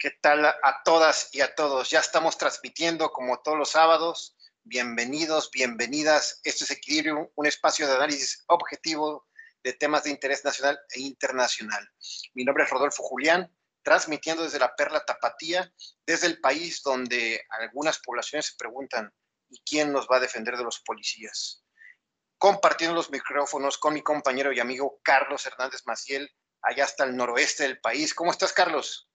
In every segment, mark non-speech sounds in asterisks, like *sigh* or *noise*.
¿Qué tal a todas y a todos? Ya estamos transmitiendo como todos los sábados. Bienvenidos, bienvenidas. Esto es Equilibrio, un espacio de análisis objetivo de temas de interés nacional e internacional. Mi nombre es Rodolfo Julián, transmitiendo desde la Perla Tapatía, desde el país donde algunas poblaciones se preguntan, ¿y quién nos va a defender de los policías? Compartiendo los micrófonos con mi compañero y amigo Carlos Hernández Maciel, allá hasta el noroeste del país. ¿Cómo estás, Carlos?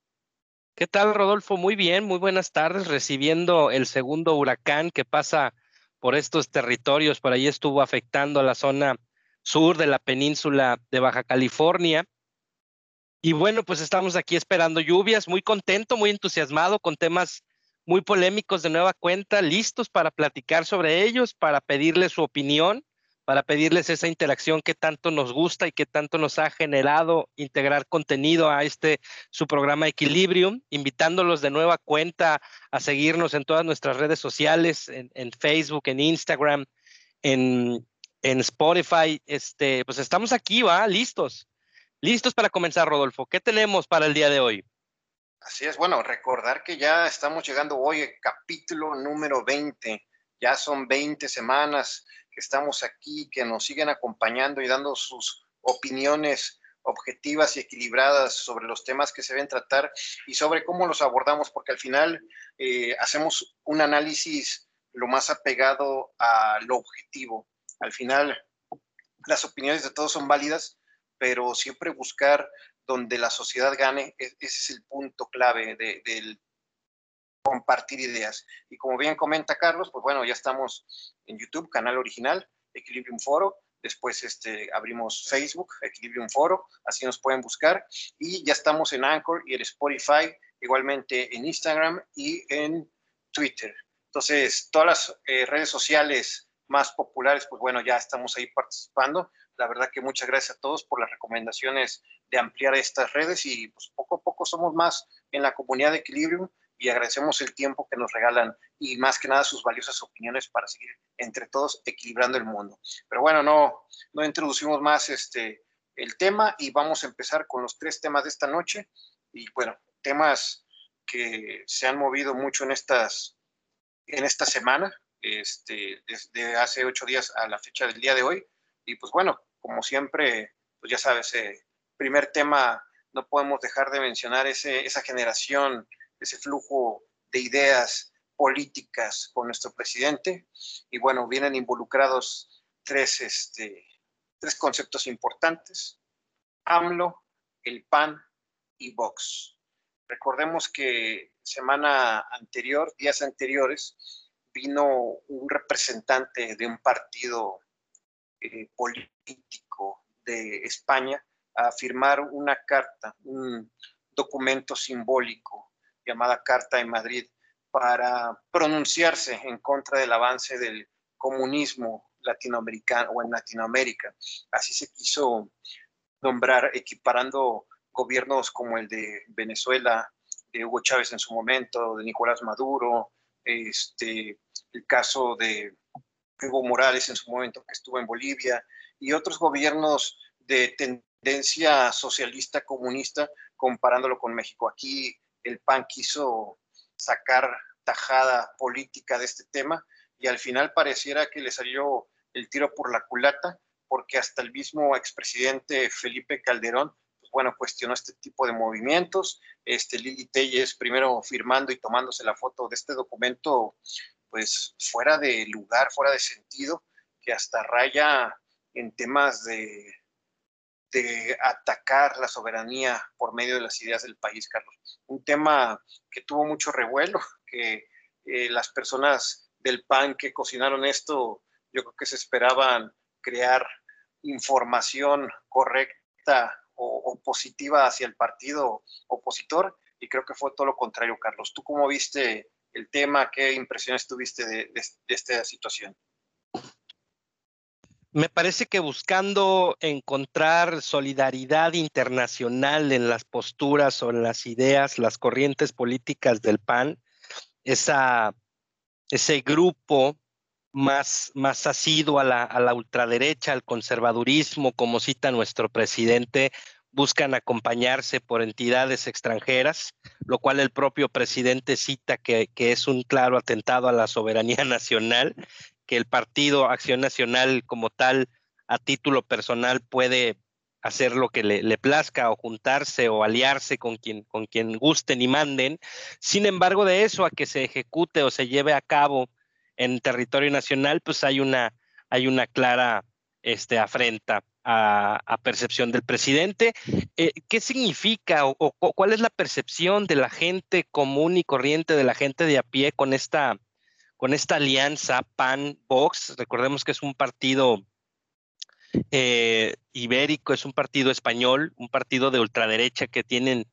¿Qué tal, Rodolfo? Muy bien, muy buenas tardes, recibiendo el segundo huracán que pasa por estos territorios. Por ahí estuvo afectando a la zona sur de la península de Baja California. Y bueno, pues estamos aquí esperando lluvias, muy contento, muy entusiasmado con temas muy polémicos de nueva cuenta, listos para platicar sobre ellos, para pedirles su opinión para pedirles esa interacción que tanto nos gusta y que tanto nos ha generado integrar contenido a este su programa Equilibrium, invitándolos de nueva cuenta a seguirnos en todas nuestras redes sociales, en, Facebook, en Instagram, en, en, Spotify. Este, pues estamos aquí, va, listos. Listos para comenzar, Rodolfo. ¿Qué tenemos para el día de hoy? Así es, bueno, recordar que ya estamos llegando hoy al capítulo número 20. Ya son 20 semanas que estamos aquí, que nos siguen acompañando y dando sus opiniones objetivas y equilibradas sobre los temas que se deben tratar y sobre cómo los abordamos, porque al final eh, hacemos un análisis lo más apegado a lo objetivo. Al final, las opiniones de todos son válidas, pero siempre buscar donde la sociedad gane, e-, ese es el punto clave del compartir ideas. Y como bien comenta Carlos, pues bueno, ya estamos en YouTube, canal original, Equilibrium Foro. Después este, abrimos Facebook, Equilibrium Foro, así nos pueden buscar. Y ya estamos en Anchor y en Spotify, igualmente en Instagram y en Twitter. Entonces, todas las eh, redes sociales más populares, pues bueno, ya estamos ahí participando. La verdad que muchas gracias a todos por las recomendaciones de ampliar estas redes y pues poco a poco somos más en la comunidad de Equilibrium y agradecemos el tiempo que nos regalan y más que nada sus valiosas opiniones para seguir entre todos equilibrando el mundo. Pero bueno, no, no introducimos más este, el tema y vamos a empezar con los tres temas de esta noche. Y bueno, temas que se han movido mucho en, estas, en esta semana, este, desde hace ocho días a la fecha del día de hoy. Y pues bueno, como siempre, pues ya sabes, eh, primer tema, no podemos dejar de mencionar ese, esa generación ese flujo de ideas políticas con nuestro presidente. Y bueno, vienen involucrados tres, este, tres conceptos importantes, AMLO, el PAN y Vox. Recordemos que semana anterior, días anteriores, vino un representante de un partido eh, político de España a firmar una carta, un documento simbólico llamada Carta de Madrid para pronunciarse en contra del avance del comunismo latinoamericano o en Latinoamérica. Así se quiso nombrar, equiparando gobiernos como el de Venezuela, de Hugo Chávez en su momento, de Nicolás Maduro, este, el caso de Evo Morales en su momento que estuvo en Bolivia, y otros gobiernos de tendencia socialista comunista, comparándolo con México. Aquí el PAN quiso sacar tajada política de este tema y al final pareciera que le salió el tiro por la culata porque hasta el mismo expresidente Felipe Calderón, pues bueno, cuestionó este tipo de movimientos. Este Lili Telles primero firmando y tomándose la foto de este documento, pues fuera de lugar, fuera de sentido, que hasta raya en temas de de atacar la soberanía por medio de las ideas del país, Carlos. Un tema que tuvo mucho revuelo, *laughs* que eh, las personas del PAN que cocinaron esto, yo creo que se esperaban crear información correcta o, positiva hacia el partido opositor y creo que fue todo lo contrario, Carlos. ¿Tú cómo viste el tema? ¿Qué impresiones tuviste de esta situación? Me parece que buscando encontrar solidaridad internacional en las posturas o en las ideas, las corrientes políticas del PAN, esa, ese grupo más, más asiduo a la, a la ultraderecha, al conservadurismo, como cita nuestro presidente, buscan acompañarse por entidades extranjeras, lo cual el propio presidente cita que, es un claro atentado a la soberanía *laughs* nacional, que el partido Acción Nacional como tal, a título personal, puede hacer lo que le, plazca o juntarse o aliarse con quien, con quien gusten y manden. Sin embargo, de eso a que se ejecute o se lleve a cabo en territorio nacional, pues hay una, hay una clara este, afrenta a, percepción del presidente. Eh, ¿Qué significa o, cuál es la percepción de la gente común y corriente, de la gente de a pie con esta, con esta alianza PAN-Vox? Recordemos que es un partido eh, ibérico, es un partido español, un partido de ultraderecha que tienen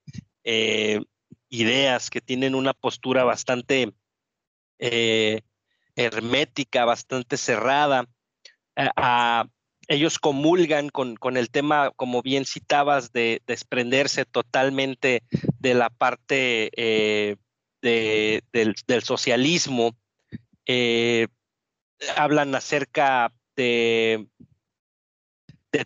eh, ideas, que tienen una postura bastante hermética, bastante cerrada. ellos comulgan con, el tema, como bien citabas, de desprenderse totalmente de la parte eh, del, socialismo. Eh, hablan acerca de,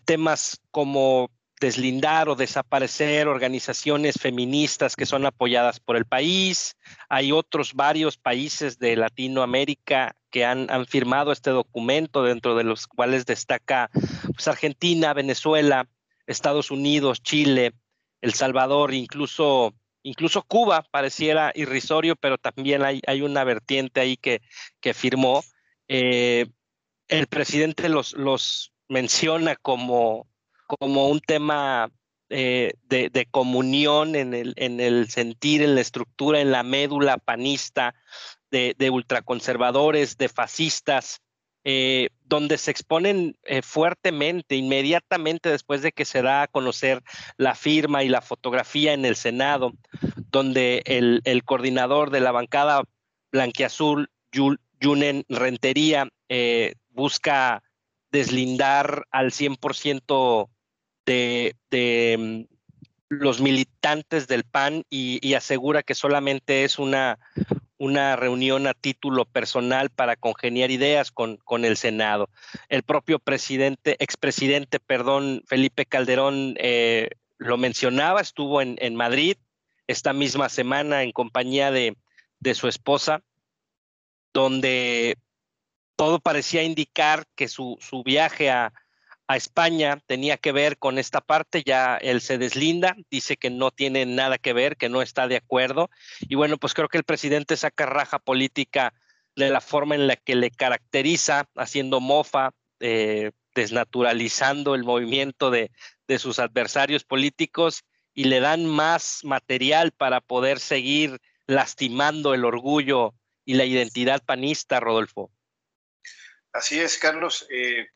temas como deslindar o desaparecer organizaciones feministas que son apoyadas por el país. Hay otros varios países de Latinoamérica que han, firmado este documento, dentro de los cuales destaca pues, Argentina, Venezuela, Estados Unidos, Chile, El Salvador, incluso, incluso Cuba, pareciera irrisorio, pero también hay, una vertiente ahí que, que firmó. Eh, el presidente los, los menciona como como un tema eh, de, comunión en el, en el sentir, en la estructura, en la médula panista de, ultraconservadores, de fascistas, eh, donde se exponen eh, fuertemente, inmediatamente después de que se da a conocer la firma y la fotografía en el Senado, donde el, coordinador de la bancada blanquiazul, Junen Rentería, busca deslindar al 100% de, mm, los militantes del PAN y, asegura que solamente es una, una reunión a título personal para congeniar ideas con, con el Senado. El propio presidente, expresidente, perdón, Felipe Calderón eh, lo mencionaba, estuvo en, en, Madrid esta misma semana en compañía de, de su esposa, donde todo parecía indicar que su, su viaje a, a España tenía que ver con esta parte, ya él se deslinda, dice que no tiene nada que ver, que no está de acuerdo. Y bueno, pues creo que el presidente saca raja política de la forma en la que le caracteriza, haciendo mofa, eh, desnaturalizando el movimiento de, sus adversarios políticos y le dan más material para poder seguir lastimando el orgullo y la identidad panista, Rodolfo. Así es, Carlos. Eh,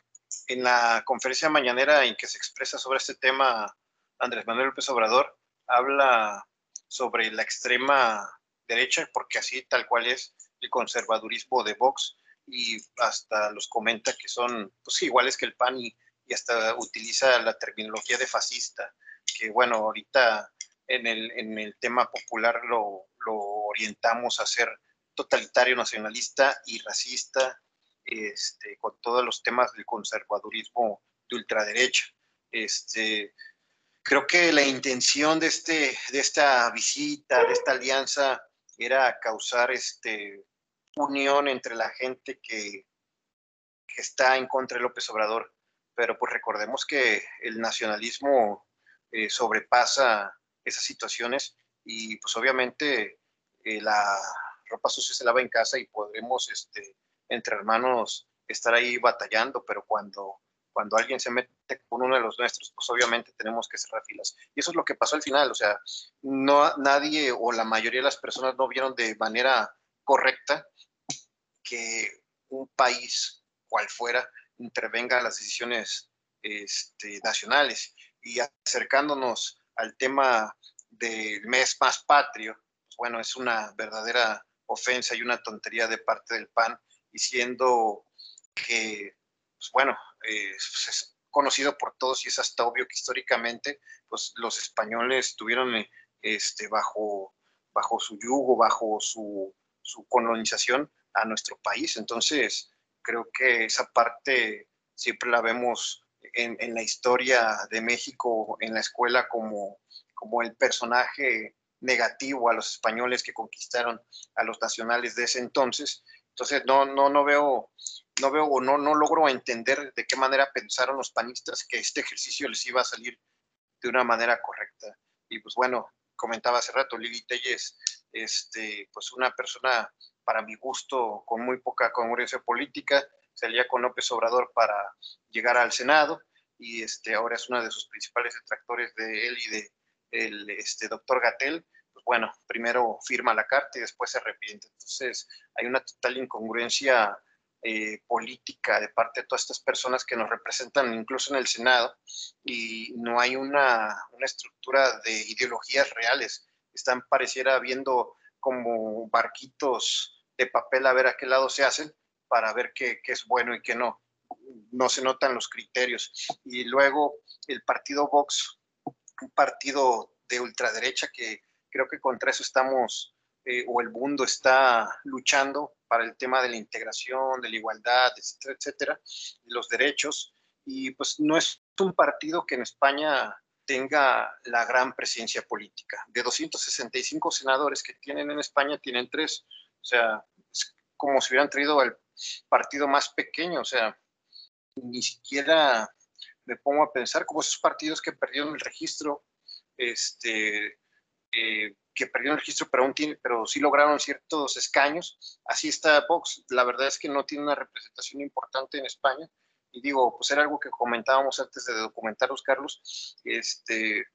en la conferencia mañanera en que se expresa sobre este tema, Andrés Manuel López Obrador habla sobre la extrema derecha, porque así tal cual es el conservadurismo de Vox, y hasta los comenta que son pues, iguales que el PAN y, hasta utiliza la terminología de fascista, que bueno, ahorita en el, en el tema popular lo, lo orientamos a ser totalitario, nacionalista y racista este, con todos los temas del conservadurismo de ultraderecha. Este, creo que la intención de, este, de esta visita, de esta alianza, era causar este, unión entre la gente que, está en contra de López Obrador. Pero pues recordemos que el nacionalismo eh, sobrepasa esas situaciones y pues obviamente eh, la ropa sucia se lava en casa y podremos este, entre hermanos estar ahí batallando, pero cuando, cuando alguien se mete con uno de los nuestros, pues obviamente tenemos que cerrar filas. Y eso es lo que pasó al final, o sea, no, nadie o la mayoría de las personas no vieron de manera correcta que un país, cual fuera, intervenga en las decisiones este, nacionales. Y acercándonos al tema del mes más patrio, pues bueno, es una verdadera ofensa y una tontería de parte del PAN diciendo que, pues, bueno, eh, pues, es conocido por todos y es hasta obvio que históricamente pues, los españoles estuvieron eh, este, bajo, bajo su yugo, bajo su, su colonización a nuestro país. Entonces, creo que esa parte siempre la vemos en, la historia de México en la escuela como, como el personaje negativo a los españoles que conquistaron a los nacionales de ese entonces. Entonces, no, no, no veo, no veo o no, no logro entender de qué manera pensaron los panistas que este ejercicio les iba a salir de una manera correcta. Y pues bueno, comentaba hace rato, Lili Telles, este, pues una persona para mi gusto con muy poca congruencia política, salía con López Obrador para llegar al Senado y este, ahora es uno de sus principales detractores de él y de el este, doctor Gatel, bueno, primero firma la carta y después se arrepiente. Entonces hay una total incongruencia eh, política de parte de todas estas personas que nos representan incluso en el Senado y no hay una, una estructura de ideologías reales. Están pareciera viendo como barquitos de papel a ver a qué lado se hacen para ver qué, qué es bueno y qué no. No se notan los criterios. Y luego el partido Vox, un partido de ultraderecha que creo que contra eso estamos, eh, o el mundo está luchando para el tema de la integración, de la igualdad, etcétera, etcétera, de los derechos. Y pues no es un partido que en España tenga la gran presencia política. De 265 senadores que tienen en España, tienen tres. O sea, es como si hubieran traído al partido más pequeño. O sea, ni siquiera me pongo a pensar como esos partidos que perdieron el registro, este, eh, que perdieron el registro, pero, aún tiene, pero sí lograron ciertos escaños. Así está Vox. La verdad es que no tiene una representación importante en España. Y digo, pues era algo que comentábamos antes de documentarlos, Carlos. Este,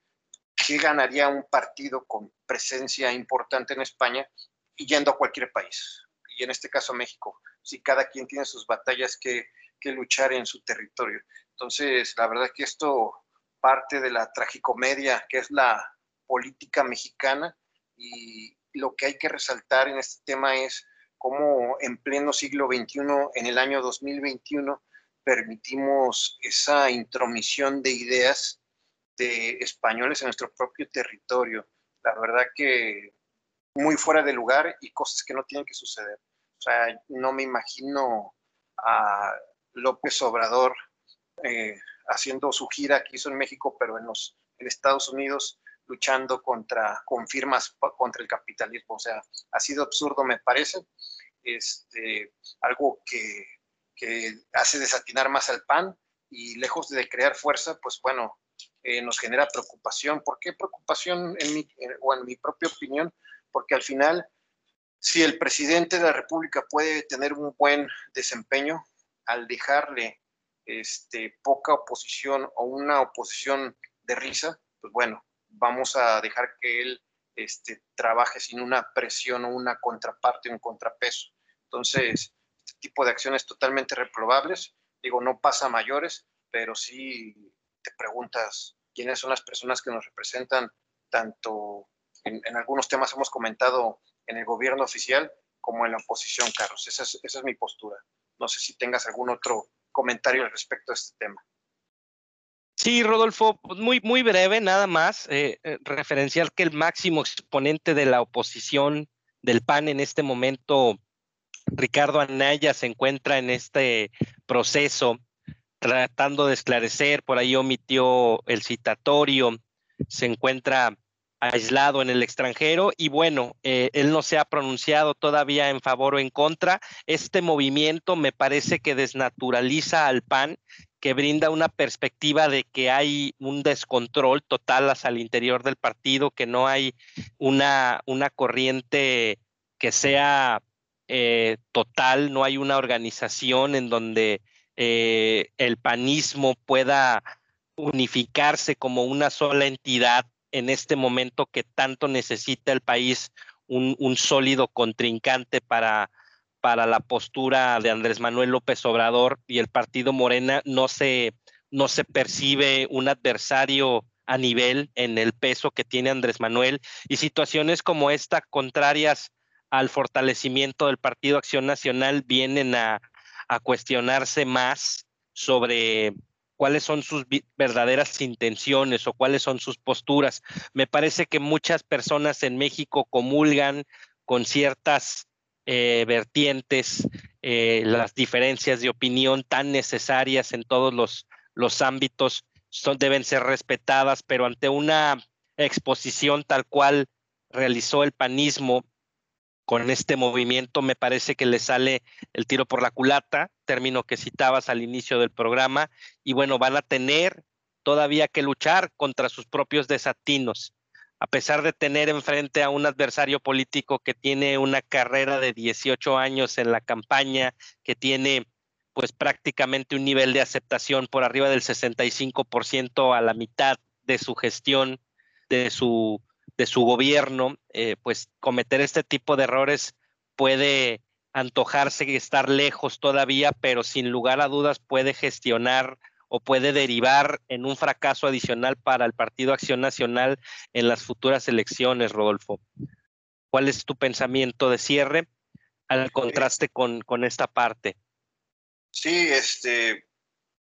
¿Qué ganaría un partido con presencia importante en España y yendo a cualquier país? Y en este caso México, si cada quien tiene sus batallas que, que luchar en su territorio. Entonces, la verdad es que esto parte de la tragicomedia que es la política mexicana y lo que hay que resaltar en este tema es cómo en pleno siglo XXI, en el año 2021, permitimos esa intromisión de ideas de españoles en nuestro propio territorio. La verdad que muy fuera de lugar y cosas que no tienen que suceder. O sea, no me imagino a López Obrador eh, haciendo su gira que hizo en México, pero en los en Estados Unidos, luchando contra, con firmas contra el capitalismo. O sea, ha sido absurdo, me parece. Este, algo que, que hace desatinar más al PAN y lejos de crear fuerza, pues bueno, eh, nos genera preocupación. ¿Por qué preocupación en mi, o en mi propia opinión? Porque al final, si el presidente de la República puede tener un buen desempeño, al dejarle este, poca oposición o una oposición de risa, pues bueno, vamos a dejar que él este, trabaje sin una presión o una contraparte, un contrapeso. Entonces, este tipo de acciones totalmente reprobables, digo, no pasa a mayores, pero sí te preguntas quiénes son las personas que nos representan, tanto en, algunos temas hemos comentado en el gobierno oficial como en la oposición, Carlos. Esa es, esa es mi postura. No sé si tengas algún otro comentario al respecto de este tema. Sí, Rodolfo, pues, muy, muy breve, nada más, eh, eh, referenciar que el máximo exponente de la oposición del PAN en este momento, Ricardo Anaya, se encuentra en este proceso tratando de esclarecer, por ahí omitió el citatorio, se encuentra aislado en el extranjero y bueno, eh, él no se ha pronunciado todavía en favor o en contra. Este movimiento me parece que desnaturaliza al PAN, que brinda una perspectiva de que hay un descontrol total hacia el interior del partido, que no hay una, una corriente que sea eh, total, no hay una organización en donde eh, el panismo pueda unificarse como una sola entidad en este momento que tanto necesita el país un, sólido contrincante para, para la postura de Andrés Manuel López Obrador y el partido Morena no se, no se percibe un adversario a nivel en el peso que tiene Andrés Manuel y situaciones como esta contrarias al fortalecimiento del Partido Acción Nacional vienen a, a cuestionarse más sobre cuáles son sus verdaderas intenciones o cuáles son sus posturas. Me parece que muchas personas en México comulgan con ciertas eh, vertientes, eh, las diferencias de opinión tan necesarias en todos los los ámbitos deben ser respetadas, pero ante una exposición tal cual realizó el panismo con este movimiento, me parece que le sale el tiro por la culata, término que citabas al inicio del programa, y bueno, van a tener todavía que luchar contra sus propios desatinos a pesar de tener enfrente a un adversario político que tiene una carrera de 18 años en la campaña, que tiene pues prácticamente un nivel de aceptación por arriba del 65% a la mitad de su gestión, de su, de su gobierno, eh, pues cometer este tipo de errores puede antojarse estar lejos todavía, pero sin lugar a dudas puede gestionar o puede derivar en un fracaso adicional para el Partido Acción Nacional en las futuras elecciones, Rodolfo. ¿Cuál es tu pensamiento de cierre al contraste con, con esta parte? Sí, este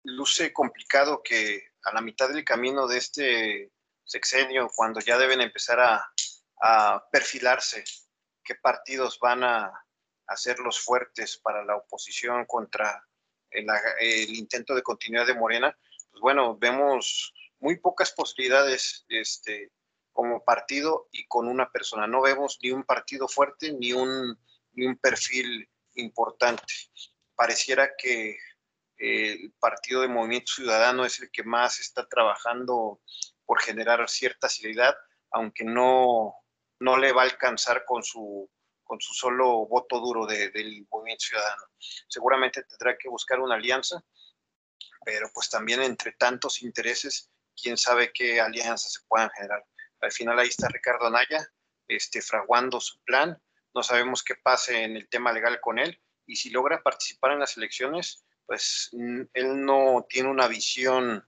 luce complicado que a la mitad del camino de este sexenio, cuando ya deben empezar a, a perfilarse qué partidos van a, hacer los fuertes para la oposición contra el, intento de continuidad de Morena, pues bueno, vemos muy pocas posibilidades este, como partido y con una persona. No vemos ni un partido fuerte ni un, ni un perfil importante. Pareciera que el partido de Movimiento Ciudadano es el que más está trabajando por generar cierta seriedad, aunque no, no le va a alcanzar con su con su solo voto duro del movimiento ciudadano. Seguramente tendrá que buscar una alianza, pero pues también entre tantos intereses, quién sabe qué alianzas se puedan generar. Al final ahí está Ricardo Anaya, este, fraguando su plan. No sabemos qué pase en el tema legal con él y si logra participar en las elecciones, pues mm, él no tiene una visión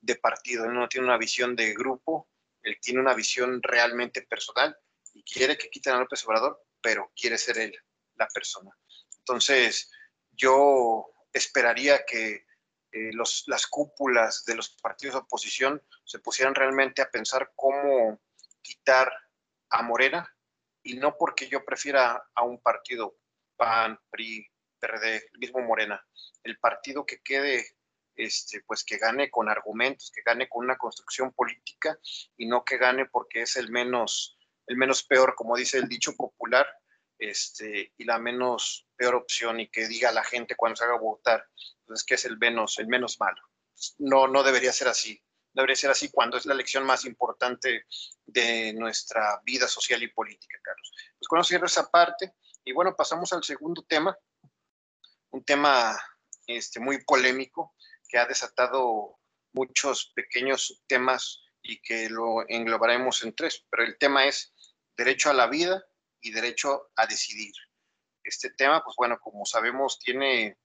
de partido, él no tiene una visión de grupo, él tiene una visión realmente personal y quiere que quiten a López Obrador pero quiere ser él la persona. Entonces, yo esperaría que eh, las cúpulas de los partidos de oposición se pusieran realmente a pensar cómo quitar a Morena y no porque yo prefiera a un partido PAN, PRI, PRD, el mismo Morena, el partido que quede, este, pues que gane con argumentos, que gane con una construcción política y no que gane porque es el menos el menos peor, como dice el dicho popular, este, y la menos peor opción y que diga la gente cuando se haga votar, pues que es el menos, el menos malo. No, no debería ser así. Debería ser así cuando es la elección más importante de nuestra vida social y política, Carlos. Pues cierro esa parte, y bueno, pasamos al segundo tema, un tema este, muy polémico que ha desatado muchos pequeños temas y que lo englobaremos en tres, pero el tema es derecho a la vida y derecho a decidir. Este tema, pues bueno, como sabemos, tiene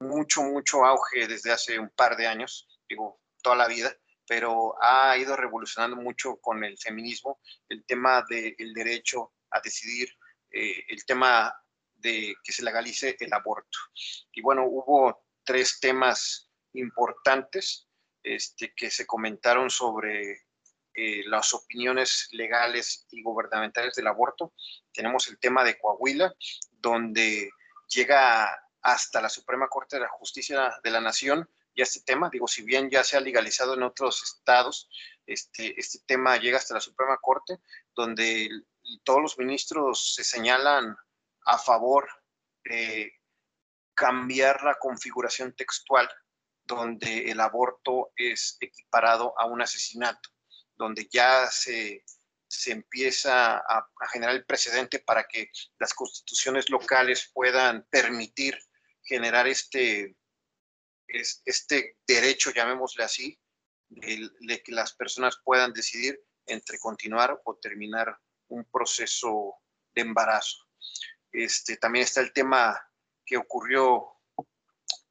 mucho, mucho auge desde hace un par de años, digo, toda la vida, pero ha ido revolucionando mucho con el feminismo, el tema del derecho a decidir, eh, el tema de que se legalice el aborto. Y bueno, hubo tres temas importantes este, que se comentaron sobre eh, las opiniones legales y gubernamentales del aborto. Tenemos el tema de Coahuila, donde llega hasta la Suprema Corte de la Justicia de la Nación y este tema, digo, si bien ya se ha legalizado en otros estados, este, este tema llega hasta la Suprema Corte, donde todos los ministros se señalan a favor de cambiar la configuración textual donde el aborto es equiparado a un asesinato donde ya se, empieza a, generar el precedente para que las constituciones locales puedan permitir generar este, este derecho, llamémosle así, de, que las personas puedan decidir entre continuar o terminar un proceso de embarazo. Este, también está el tema que ocurrió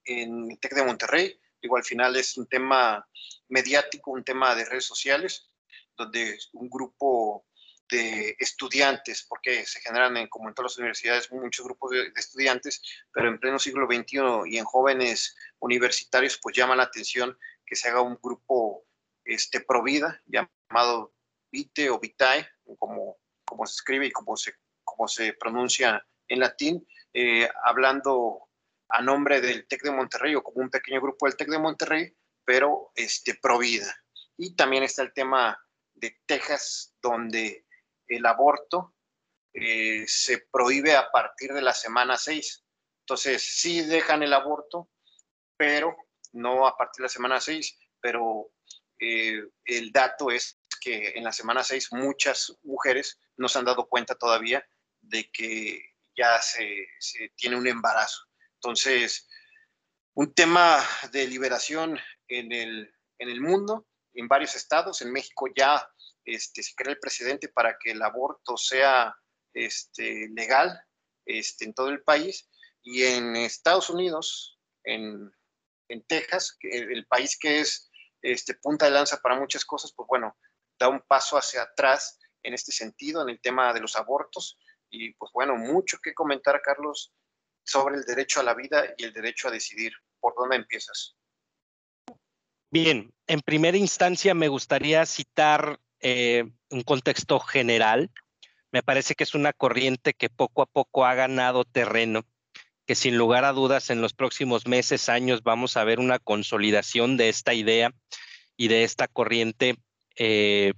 en el TEC de Monterrey, igual al final es un tema mediático, un tema de redes sociales, donde un grupo de estudiantes, porque se generan, en, como en todas las universidades, muchos grupos de, estudiantes, pero en pleno siglo XXI y en jóvenes universitarios, pues llama la atención que se haga un grupo este, pro vida, llamado Vite o Vitae, como, como se escribe y como se, como se pronuncia en latín, eh, hablando a nombre del TEC de Monterrey o como un pequeño grupo del TEC de Monterrey, pero este, pro vida. Y también está el tema de Texas, donde el aborto eh, se prohíbe a partir de la semana 6. Entonces, sí dejan el aborto, pero no a partir de la semana 6, pero eh, el dato es que en la semana 6 muchas mujeres no se han dado cuenta todavía de que ya se, tiene un embarazo. Entonces, un tema de liberación en el, en el mundo, en varios estados, en México ya este, se crea el precedente para que el aborto sea este, legal este, en todo el país y en Estados Unidos, en, en Texas, el país que es este, punta de lanza para muchas cosas, pues bueno, da un paso hacia atrás en este sentido, en el tema de los abortos. Y pues bueno, mucho que comentar, Carlos, sobre el derecho a la vida y el derecho a decidir. ¿Por dónde empiezas? Bien, en primera instancia me gustaría citar eh, un contexto general. Me parece que es una corriente que poco a poco ha ganado terreno, que sin lugar a dudas en los próximos meses, años, vamos a ver una consolidación de esta idea y de esta corriente eh,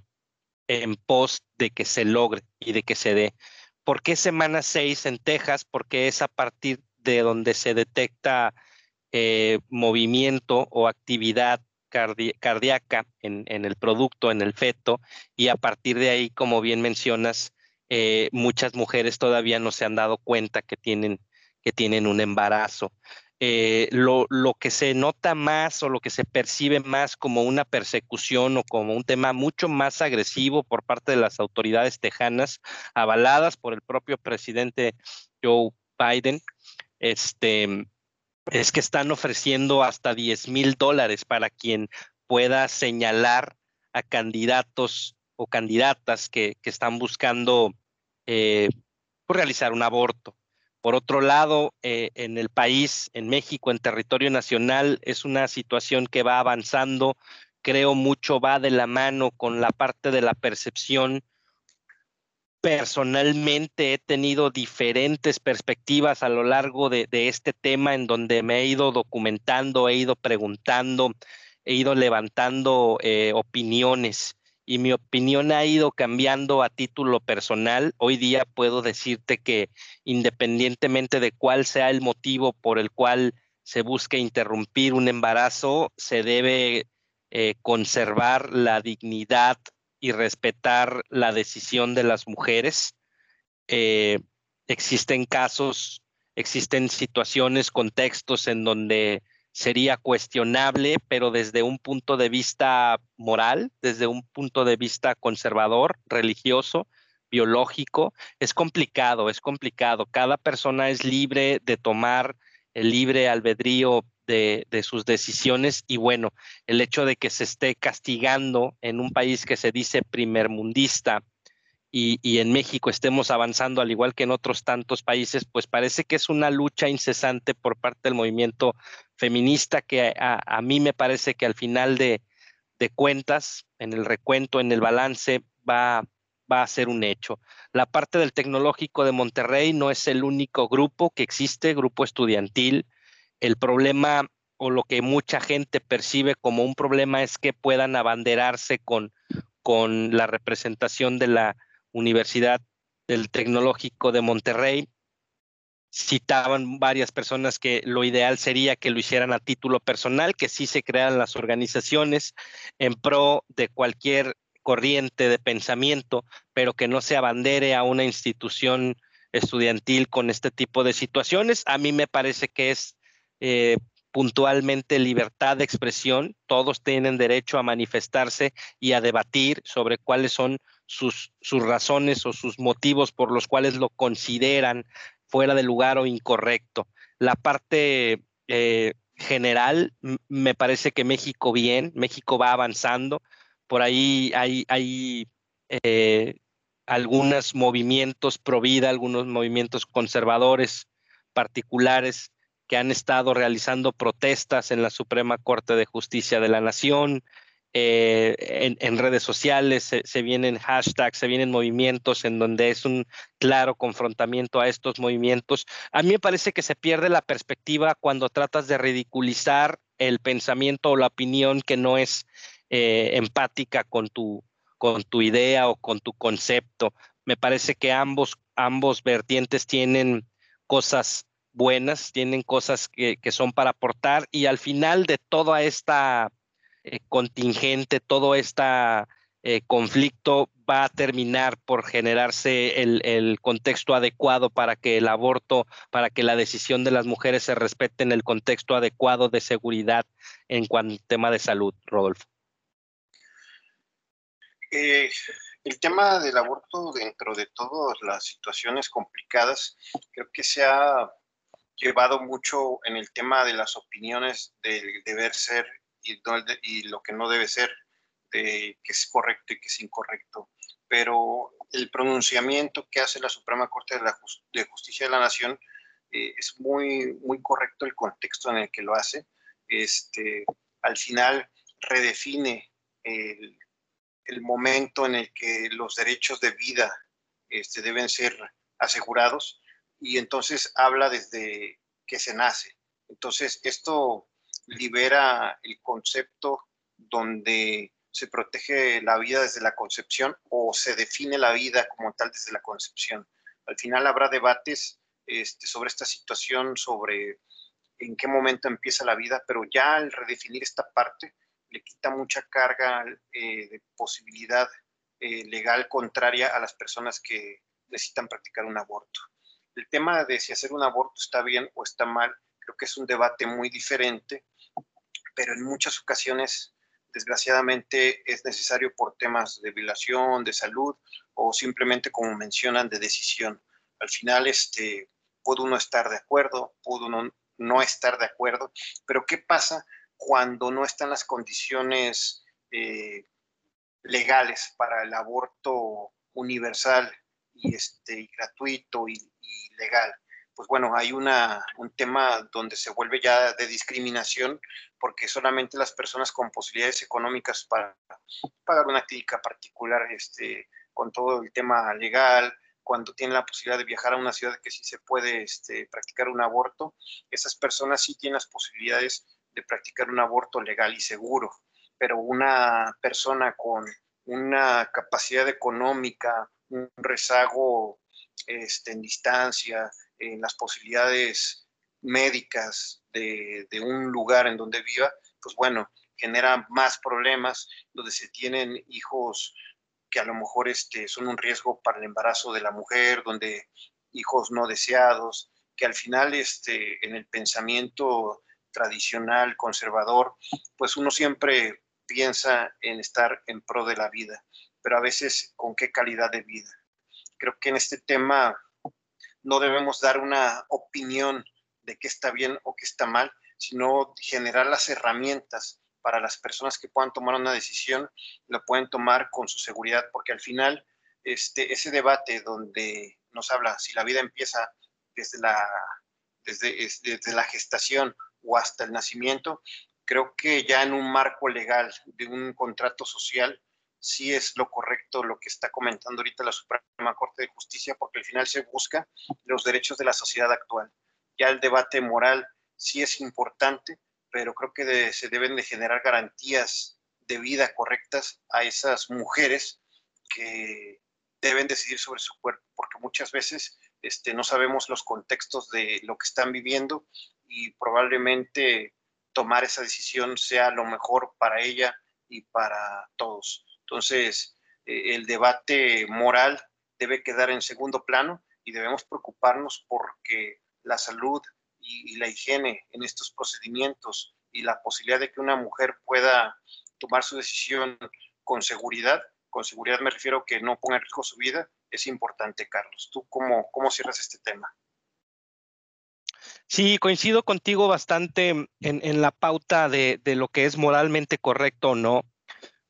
en pos de que se logre y de que se dé. ¿Por qué semana 6 en Texas? Porque es a partir de donde se detecta eh, movimiento o actividad cardíaca en, el producto, en el feto, y a partir de ahí, como bien mencionas, eh, muchas mujeres todavía no se han dado cuenta que tienen, que tienen un embarazo. Eh, lo, que se nota más o lo que se percibe más como una persecución o como un tema mucho más agresivo por parte de las autoridades tejanas, avaladas por el propio presidente Joe Biden, este, es que están ofreciendo hasta 10 mil dólares para quien pueda señalar a candidatos o candidatas que, están buscando eh, realizar un aborto. Por otro lado, eh, en el país, en México, en territorio nacional, es una situación que va avanzando, creo mucho va de la mano con la parte de la percepción. Personalmente he tenido diferentes perspectivas a lo largo de, este tema en donde me he ido documentando, he ido preguntando, he ido levantando eh, opiniones y mi opinión ha ido cambiando a título personal. Hoy día puedo decirte que independientemente de cuál sea el motivo por el cual se busque interrumpir un embarazo, se debe eh, conservar la dignidad y respetar la decisión de las mujeres. Eh, existen casos, existen situaciones, contextos en donde sería cuestionable, pero desde un punto de vista moral, desde un punto de vista conservador, religioso, biológico, es complicado, es complicado. Cada persona es libre de tomar el libre albedrío de, de, sus decisiones y bueno, el hecho de que se esté castigando en un país que se dice primermundista y, en México estemos avanzando al igual que en otros tantos países, pues parece que es una lucha incesante por parte del movimiento feminista que a, mí me parece que al final de, cuentas, en el recuento, en el balance, va, va a ser un hecho. La parte del tecnológico de Monterrey no es el único grupo que existe, grupo estudiantil. El problema o lo que mucha gente percibe como un problema es que puedan abanderarse con, con la representación de la Universidad del Tecnológico de Monterrey. Citaban varias personas que lo ideal sería que lo hicieran a título personal, que sí se crearan las organizaciones en pro de cualquier corriente de pensamiento, pero que no se abandere a una institución estudiantil con este tipo de situaciones. A mí me parece que es eh, puntualmente libertad de expresión. Todos tienen derecho a manifestarse y a debatir sobre cuáles son sus, sus razones o sus motivos por los cuales lo consideran fuera de lugar o incorrecto. La parte eh, general, me parece que México bien, México va avanzando. Por ahí hay, hay eh, algunos movimientos pro vida, algunos movimientos conservadores particulares que han estado realizando protestas en la Suprema Corte de Justicia de la Nación, eh, en, redes sociales, se, vienen hashtags, se vienen movimientos en donde es un claro confrontamiento a estos movimientos. A mí me parece que se pierde la perspectiva cuando tratas de ridiculizar el pensamiento o la opinión que no es eh, empática con tu, con tu idea o con tu concepto. Me parece que ambos, ambos vertientes tienen cosas buenas, tienen cosas que, son para aportar y al final de toda esta eh, contingente, todo este conflicto va a terminar por generarse el, contexto adecuado para que el aborto, para que la decisión de las mujeres se respete en el contexto adecuado de seguridad en cuanto al tema de salud, Rodolfo. Eh, el tema del aborto dentro de todas las situaciones complicadas, creo que se ha llevado mucho en el tema de las opiniones del deber ser y, y lo que no debe ser, de que es correcto y que es incorrecto. Pero el pronunciamiento que hace la Suprema Corte de, la de Justicia de la Nación eh, es muy, muy correcto el contexto en el que lo hace. Este, al final redefine el el momento en el que los derechos de vida este, deben ser asegurados y entonces habla desde que se nace. Entonces, esto libera el concepto donde se protege la vida desde la concepción o se define la vida como tal desde la concepción. Al final habrá debates este, sobre esta situación, sobre en qué momento empieza la vida, pero ya al redefinir esta parte, le quita mucha carga eh, de posibilidad eh, legal contraria a las personas que necesitan practicar un aborto. El tema de si hacer un aborto está bien o está mal, creo que es un debate muy diferente, pero en muchas ocasiones, desgraciadamente, es necesario por temas de violación, de salud o simplemente, como mencionan, de decisión. Al final, este, uno estar de acuerdo, puede uno no estar de acuerdo, pero ¿qué pasa cuando no están las condiciones eh, legales para el aborto universal y, este, gratuito y, legal. Pues bueno, hay una, un tema donde se vuelve ya de discriminación porque solamente las personas con posibilidades económicas para pagar una clínica particular este, con todo el tema legal, cuando tienen la posibilidad de viajar a una ciudad que sí se puede este, practicar un aborto, esas personas sí tienen las posibilidades de practicar un aborto legal y seguro, pero una persona con una capacidad económica, un rezago este, en distancia, en las posibilidades médicas de, de, un lugar en donde viva, pues bueno, genera más problemas, donde se tienen hijos que a lo mejor este, son un riesgo para el embarazo de la mujer, donde hijos no deseados, que al final este, en el pensamiento tradicional, conservador, pues uno siempre piensa en estar en pro de la vida, pero a veces con qué calidad de vida. Creo que en este tema no debemos dar una opinión de qué está bien o qué está mal, sino generar las herramientas para las personas que puedan tomar una decisión, lo pueden tomar con su seguridad, porque al final este, ese debate donde nos habla si la vida empieza desde la, desde, desde la gestación o hasta el nacimiento, creo que ya en un marco legal de un contrato social, sí es lo correcto lo que está comentando ahorita la Suprema Corte de Justicia, porque al final se busca los derechos de la sociedad actual. Ya el debate moral sí es importante, pero creo que se deben de generar garantías de vida correctas a esas mujeres que deben decidir sobre su cuerpo, porque muchas veces este, no sabemos los contextos de lo que están viviendo y probablemente tomar esa decisión sea lo mejor para ella y para todos. Entonces, eh, el debate moral debe quedar en segundo plano y debemos preocuparnos porque la salud y, la higiene en estos procedimientos y la posibilidad de que una mujer pueda tomar su decisión con seguridad, con seguridad me refiero que no ponga en riesgo su vida, es importante, Carlos. ¿Tú cómo, cómo cierras este tema? Sí, coincido contigo bastante en, la pauta de, lo que es moralmente correcto o no.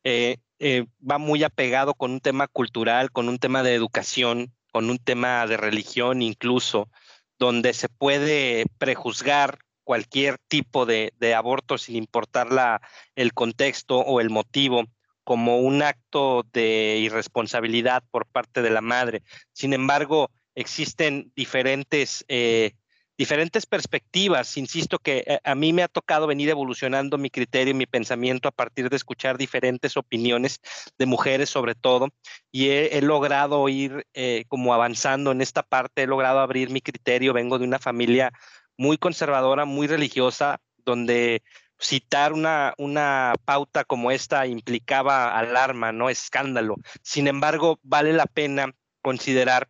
Eh, eh, va muy apegado con un tema cultural, con un tema de educación, con un tema de religión incluso, donde se puede prejuzgar cualquier tipo de, aborto sin importar la, el contexto o el motivo como un acto de irresponsabilidad por parte de la madre. Sin embargo, existen diferentes eh, diferentes perspectivas. Insisto que eh, a mí me ha tocado venir evolucionando mi criterio, mi pensamiento a partir de escuchar diferentes opiniones de mujeres sobre todo, y he, logrado ir eh, como avanzando en esta parte, he logrado abrir mi criterio, vengo de una familia muy conservadora, muy religiosa, donde citar una, una pauta como esta implicaba alarma, no escándalo. Sin embargo, vale la pena considerar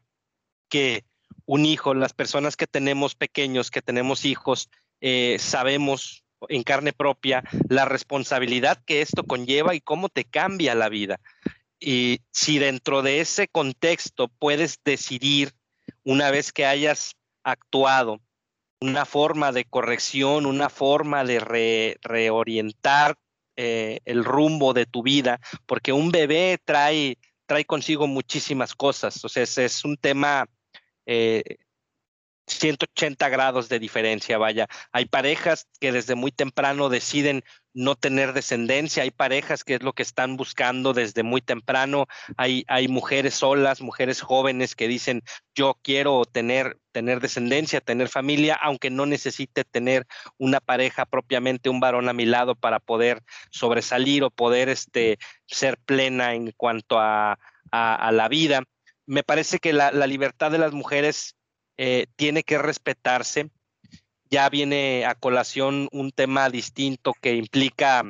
que un hijo, las personas que tenemos pequeños, que tenemos hijos, eh, sabemos en carne propia la responsabilidad que esto conlleva y cómo te cambia la vida. Y si dentro de ese contexto puedes decidir, una vez que hayas actuado, una forma de corrección, una forma de reorientar eh, el rumbo de tu vida, porque un bebé trae, trae consigo muchísimas cosas. O sea, es un tema 180 eh, grados de diferencia, vaya. Hay parejas que desde muy temprano deciden no tener descendencia, hay parejas que es lo que están buscando desde muy temprano, hay, mujeres solas, mujeres jóvenes que dicen, yo quiero tener, tener descendencia, tener familia, aunque no necesite tener una pareja propiamente, un varón a mi lado para poder sobresalir o poder este, ser plena en cuanto a, a la vida me parece que la, libertad de las mujeres eh, tiene que respetarse. Ya viene a colación un tema distinto que implica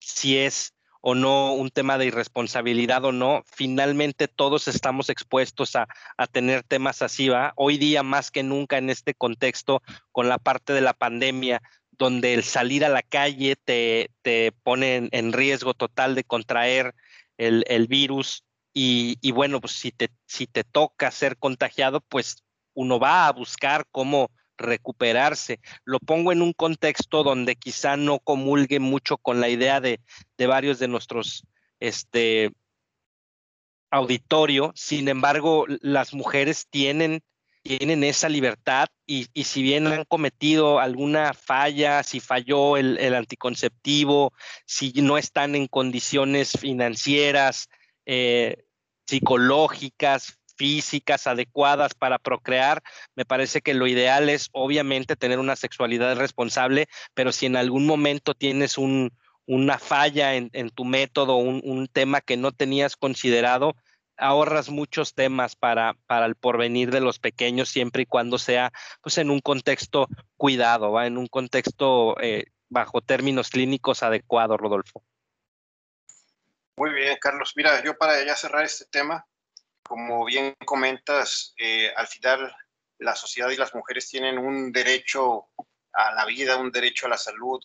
si es o no un tema de irresponsabilidad o no. Finalmente todos estamos expuestos a, tener temas así. Hoy día más que nunca en este contexto, con la parte de la pandemia, donde el salir a la calle te, te pone en, riesgo total de contraer el, el virus, y, bueno, pues si te, si te toca ser contagiado, pues uno va a buscar cómo recuperarse. Lo pongo en un contexto donde quizá no comulgue mucho con la idea de, varios de nuestros este, auditorio. Sin embargo, las mujeres tienen, tienen esa libertad y, si bien han cometido alguna falla, si falló el, el anticonceptivo, si no están en condiciones financieras, eh, psicológicas, físicas adecuadas para procrear, me parece que lo ideal es obviamente tener una sexualidad responsable, pero si en algún momento tienes una falla en, tu método, un, tema que no tenías considerado, ahorras muchos temas para, el porvenir de los pequeños siempre y cuando sea pues en un contexto cuidado, en un contexto eh, bajo términos clínicos adecuado, Rodolfo. Muy bien, Carlos. Mira, yo para ya cerrar este tema, como bien comentas, eh, al final la sociedad y las mujeres tienen un derecho a la vida, un derecho a la salud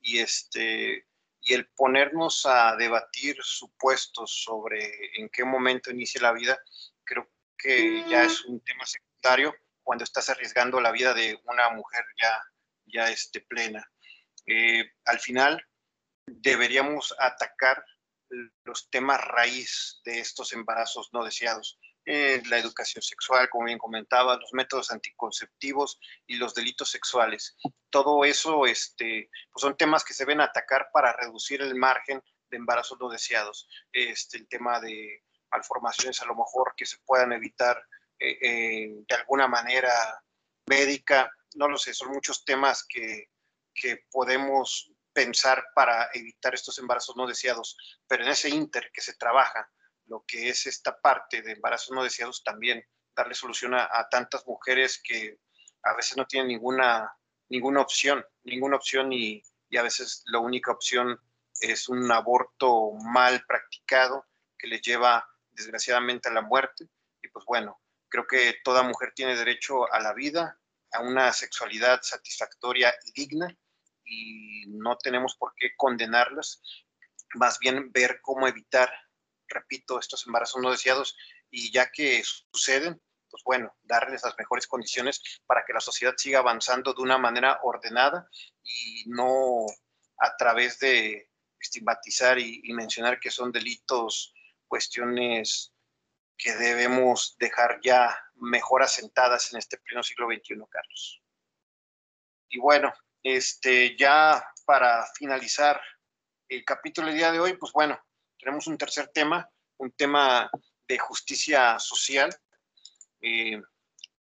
y este y el ponernos a debatir supuestos sobre en qué momento inicia la vida, creo que ya es un tema secundario cuando estás arriesgando la vida de una mujer ya, ya este, plena. Eh, al final deberíamos atacar los temas raíz de estos embarazos no deseados. Eh, la educación sexual, como bien comentaba, los métodos anticonceptivos y los delitos sexuales. Todo eso este, pues son temas que se ven atacar para reducir el margen de embarazos no deseados. Este, el tema de malformaciones a lo mejor que se puedan evitar eh, eh, de alguna manera médica, no lo sé, son muchos temas que, que podemos pensar para evitar estos embarazos no deseados, pero en ese inter que se trabaja, lo que es esta parte de embarazos no deseados también, darle solución a, tantas mujeres que a veces no tienen ninguna, ninguna opción, ninguna opción y, y a veces la única opción es un aborto mal practicado que les lleva desgraciadamente a la muerte. Y pues bueno, creo que toda mujer tiene derecho a la vida, a una sexualidad satisfactoria y digna y no tenemos por qué condenarlas, más bien ver cómo evitar, repito, estos embarazos no deseados y ya que suceden, pues bueno, darles las mejores condiciones para que la sociedad siga avanzando de una manera ordenada y no a través de estigmatizar y, y mencionar que son delitos, cuestiones que debemos dejar ya mejor asentadas en este pleno siglo XXI, Carlos. Y bueno, este, ya para finalizar el capítulo del día de hoy, pues bueno, tenemos un tercer tema, un tema de justicia social. Eh,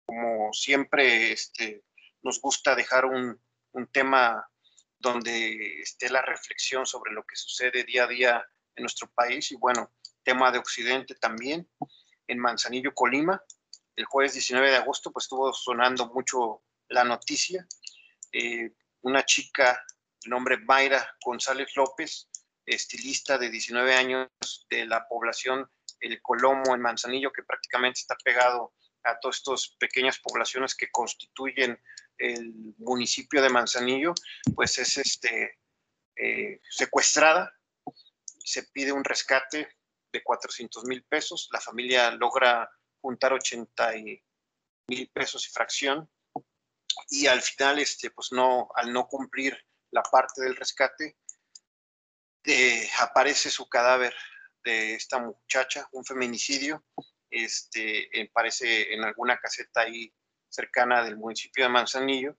como siempre, este, nos gusta dejar un, un tema donde esté la reflexión sobre lo que sucede día a día en nuestro país y bueno, tema de Occidente también, en Manzanillo, Colima. El jueves 19 de agosto pues estuvo sonando mucho la noticia. Eh, una chica de nombre Mayra González López, estilista de 19 años de la población El Colomo en Manzanillo, que prácticamente está pegado a todas estas pequeñas poblaciones que constituyen el municipio de Manzanillo, pues es este, eh, secuestrada. Se pide un rescate de 400 mil pesos. La familia logra juntar 80 mil pesos y fracción. Y al final, este, pues no, al no cumplir la parte del rescate, eh, aparece su cadáver de esta muchacha, un feminicidio, este, aparece en alguna caseta ahí cercana del municipio de Manzanillo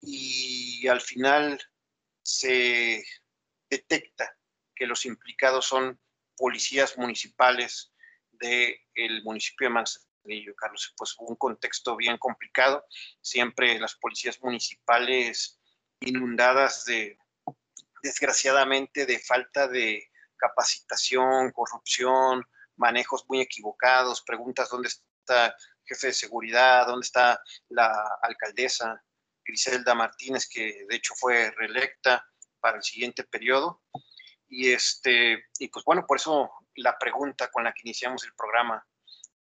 y al final se detecta que los implicados son policías municipales del municipio de Manzanillo, Carlos. Pues un contexto bien complicado, siempre las policías municipales inundadas de, desgraciadamente, de falta de capacitación, corrupción, manejos muy equivocados, preguntas dónde está jefe de seguridad, dónde está la alcaldesa Griselda Martínez, que de hecho fue reelecta para el siguiente periodo. Y, este, y pues bueno, por eso la pregunta con la que iniciamos el programa,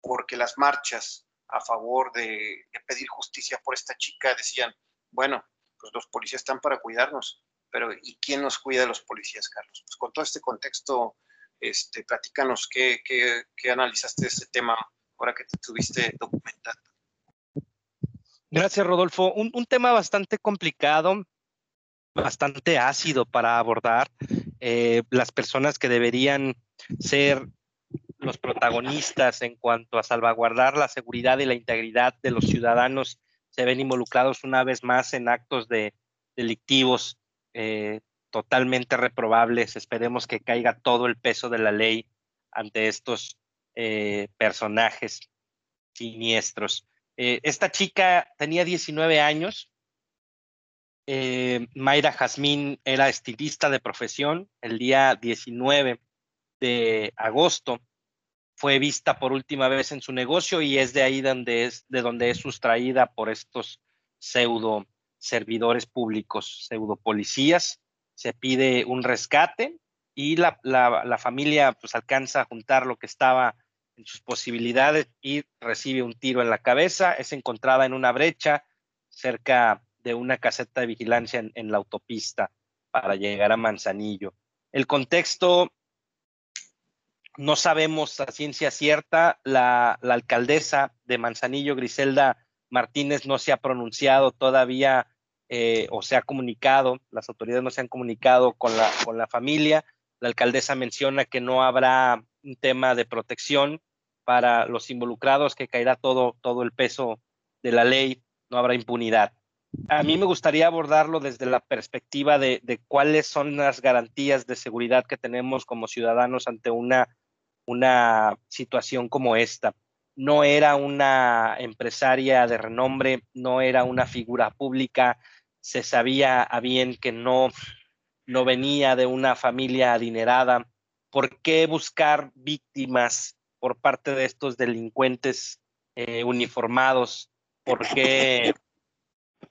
porque las marchas a favor de, pedir justicia por esta chica decían, bueno, pues los policías están para cuidarnos, pero ¿y quién nos cuida de los policías, Carlos? Pues con todo este contexto, este, platícanos qué, qué, qué analizaste de este tema ahora que te estuviste documentando. Gracias, Rodolfo. Un, tema bastante complicado, bastante ácido para abordar. Eh, las personas que deberían ser los protagonistas en cuanto a salvaguardar la seguridad y la integridad de los ciudadanos se ven involucrados una vez más en actos de delictivos eh, totalmente reprobables. Esperemos que caiga todo el peso de la ley ante estos eh, personajes siniestros. Eh, esta chica tenía 19 años. Mayra Jazmín era estilista de profesión. El día 19 de agosto fue vista por última vez en su negocio y es de ahí donde es, de donde es sustraída por estos pseudo servidores públicos, pseudo policías. Se pide un rescate y la, la familia pues alcanza a juntar lo que estaba en sus posibilidades y recibe un tiro en la cabeza. Es encontrada en una brecha cerca de una caseta de vigilancia en, la autopista para llegar a Manzanillo. El contexto no sabemos a ciencia cierta. La, alcaldesa de Manzanillo, Griselda Martínez, no se ha pronunciado todavía eh, o se ha comunicado, las autoridades no se han comunicado con la, con la familia. La alcaldesa menciona que no habrá un tema de protección para los involucrados, que caerá todo, todo el peso de la ley, no habrá impunidad. A mí me gustaría abordarlo desde la perspectiva de, cuáles son las garantías de seguridad que tenemos como ciudadanos ante una, una situación como esta. No era una empresaria de renombre, no era una figura pública, se sabía a bien que no, no venía de una familia adinerada. ¿Por qué buscar víctimas por parte de estos delincuentes eh, uniformados? ¿Por qué,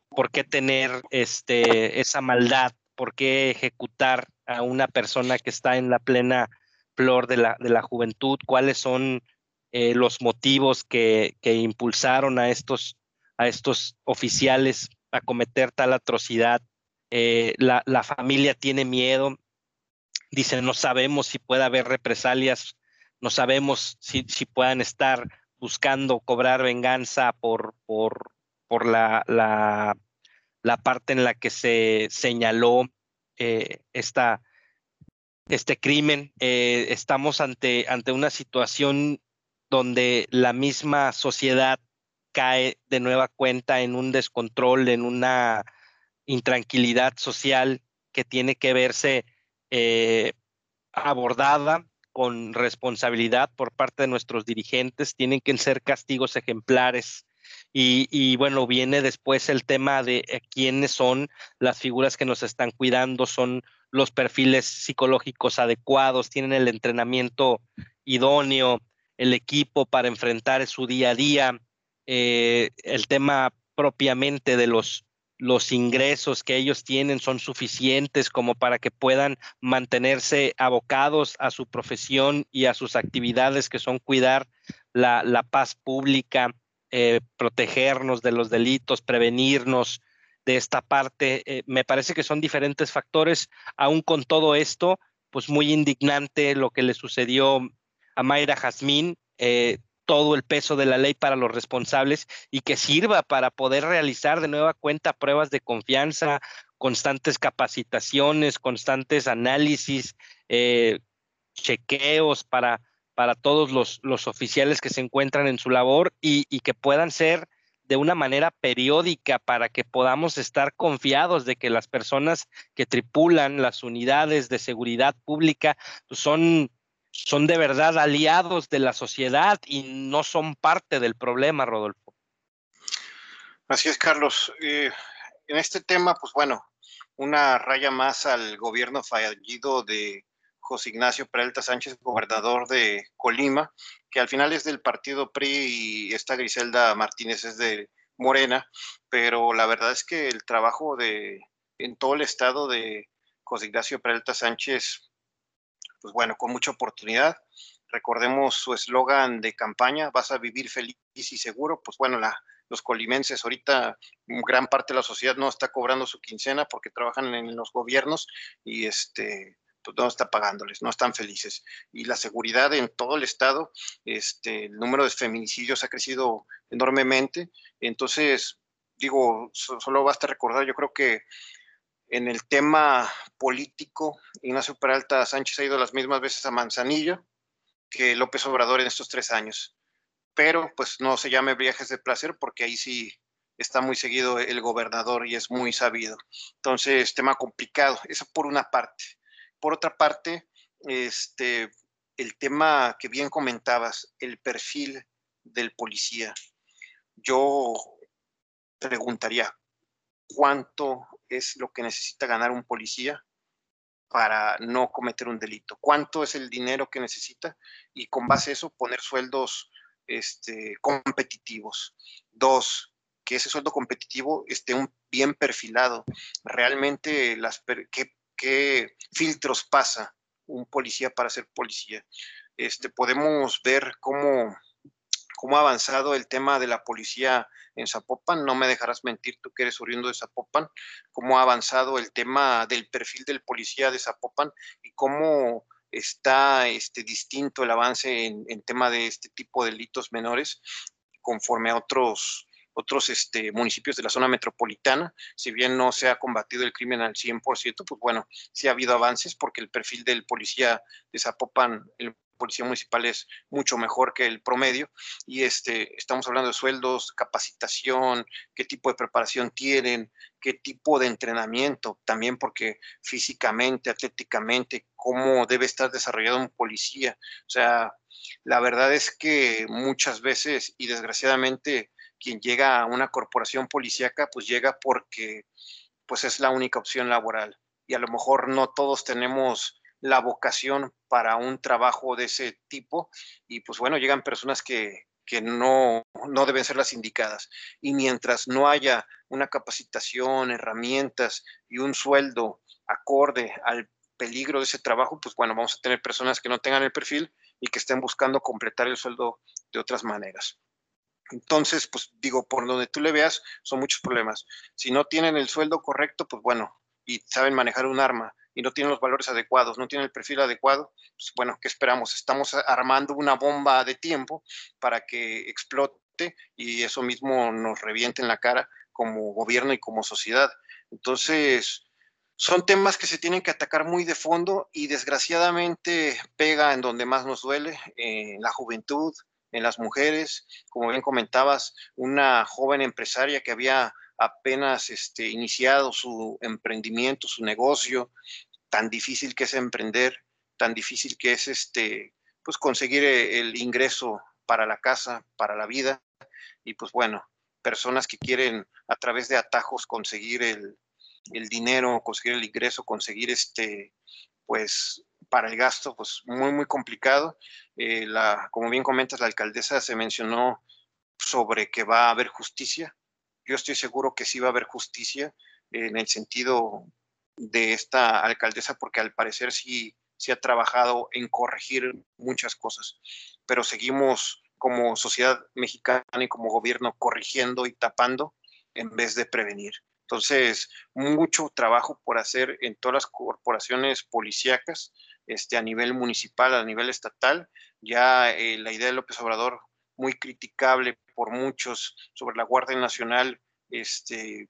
¿Por qué tener este, esa maldad? ¿Por qué ejecutar a una persona que está en la plena flor de la, de la juventud? ¿Cuáles son eh, los motivos que, que, impulsaron a estos, a estos oficiales a cometer tal atrocidad? Eh, la, la, familia tiene miedo, dice, no sabemos si puede haber represalias no sabemos si, puedan estar buscando cobrar venganza por, por, por la, la, la, parte en la que se señaló eh, esta, este crimen. Eh, estamos ante, ante una situación donde la misma sociedad cae de nueva cuenta en un descontrol, en una intranquilidad social que tiene que verse eh, abordada con responsabilidad por parte de nuestros dirigentes, tienen que ser castigos ejemplares Y, bueno, viene después el tema de eh, quiénes son las figuras que nos están cuidando, son los perfiles psicológicos adecuados, tienen el entrenamiento idóneo, el equipo para enfrentar su día a día, eh, el tema propiamente de los los ingresos que ellos tienen son suficientes como para que puedan mantenerse abocados a su profesión y a sus actividades que son cuidar la, paz pública, eh, protegernos de los delitos, prevenirnos de esta parte. Eh, me parece que son diferentes factores. Aún con todo esto, pues muy indignante lo que le sucedió a Mayra Jazmín. Eh, todo el peso de la ley para los responsables y que sirva para poder realizar de nueva cuenta pruebas de confianza, constantes capacitaciones, constantes análisis, chequeos para, para todos los, los, oficiales que se encuentran en su labor y, y que puedan ser de una manera periódica para que podamos estar confiados de que las personas que tripulan las unidades de seguridad pública pues, son son de verdad aliados de la sociedad y no son parte del problema, Rodolfo. Así es, Carlos. Eh, en este tema, pues bueno, una raya más al gobierno fallido de José Ignacio Peralta Sánchez, gobernador de Colima, que al final es del partido PRI y esta Griselda Martínez es de Morena, pero la verdad es que el trabajo de en todo el estado de José Ignacio Peralta Sánchez pues bueno, con mucha oportunidad. Recordemos su eslogan de campaña, vas a vivir feliz y seguro. Pues bueno, los colimenses ahorita, gran parte de la sociedad no está cobrando su quincena porque trabajan en los gobiernos y este, no está pagándoles, no están felices. Y la seguridad en todo el estado, este, el número de feminicidios ha crecido enormemente. Entonces, digo, solo basta recordar, yo creo que en el tema político, Ignacio Peralta Sánchez ha ido las mismas veces a Manzanillo que López Obrador en estos tres años. Pero pues no se llame viajes de placer porque ahí sí está muy seguido el gobernador y es muy sabido. Entonces, tema complicado, eso por una parte. Por otra parte, este, el tema que bien comentabas, el perfil del policía. Yo preguntaría, ¿cuánto es lo que necesita ganar un policía para no cometer un delito, cuánto es el dinero que necesita y con base a eso poner sueldos este, competitivos. Dos, que ese sueldo competitivo esté un, bien perfilado. Realmente, las, ¿qué, ¿qué, filtros pasa un policía para ser policía? Este, podemos ver cómo cómo ha avanzado el tema de la policía en Zapopan, no me dejarás mentir tú que eres oriundo de Zapopan, cómo ha avanzado el tema del perfil del policía de Zapopan y cómo está este, distinto el avance en, tema de este tipo de delitos menores conforme a otros, otros este, municipios de la zona metropolitana. Si bien no se ha combatido el crimen al 100%, pues bueno, sí ha habido avances porque el perfil del policía de Zapopan, el policía municipal es mucho mejor que el promedio y este, estamos hablando de sueldos, capacitación, qué tipo de preparación tienen, qué tipo de entrenamiento, también porque físicamente, atléticamente, cómo debe estar desarrollado un policía. O sea, la verdad es que muchas veces y desgraciadamente quien llega a una corporación policíaca pues llega porque pues es la única opción laboral y a lo mejor no todos tenemos la vocación para un trabajo de ese tipo y pues bueno, llegan personas que, no, no deben ser las indicadas. Y mientras no haya una capacitación, herramientas y un sueldo acorde al peligro de ese trabajo, pues bueno, vamos a tener personas que no tengan el perfil y que estén buscando completar el sueldo de otras maneras. Entonces, pues digo, por donde tú le veas, son muchos problemas. Si no tienen el sueldo correcto, pues bueno, y saben manejar un arma y no tienen los valores adecuados, no tienen el perfil adecuado, pues bueno, ¿qué esperamos? Estamos armando una bomba de tiempo para que explote y eso mismo nos reviente en la cara como gobierno y como sociedad. Entonces, son temas que se tienen que atacar muy de fondo y desgraciadamente pega en donde más nos duele, en la juventud, en las mujeres. Como bien comentabas, una joven empresaria que había apenas este, iniciado su emprendimiento, su negocio, tan difícil que es emprender, tan difícil que es este, pues conseguir eh, el ingreso para la casa, para la vida. Y pues bueno, personas que quieren a través de atajos conseguir el, dinero, conseguir el ingreso, conseguir este, pues, para el gasto, pues muy, muy complicado. Eh, la, como bien comentas, la alcaldesa se mencionó sobre que va a haber justicia. Yo estoy seguro que sí va a haber justicia en el sentido de esta alcaldesa, porque al parecer sí, sí ha trabajado en corregir muchas cosas, pero seguimos como sociedad mexicana y como gobierno corrigiendo y tapando en vez de prevenir. Entonces, mucho trabajo por hacer en todas las corporaciones policíacas, este, a nivel municipal, a nivel estatal. Ya eh, la idea de López Obrador, muy criticable por muchos sobre la Guardia Nacional, este,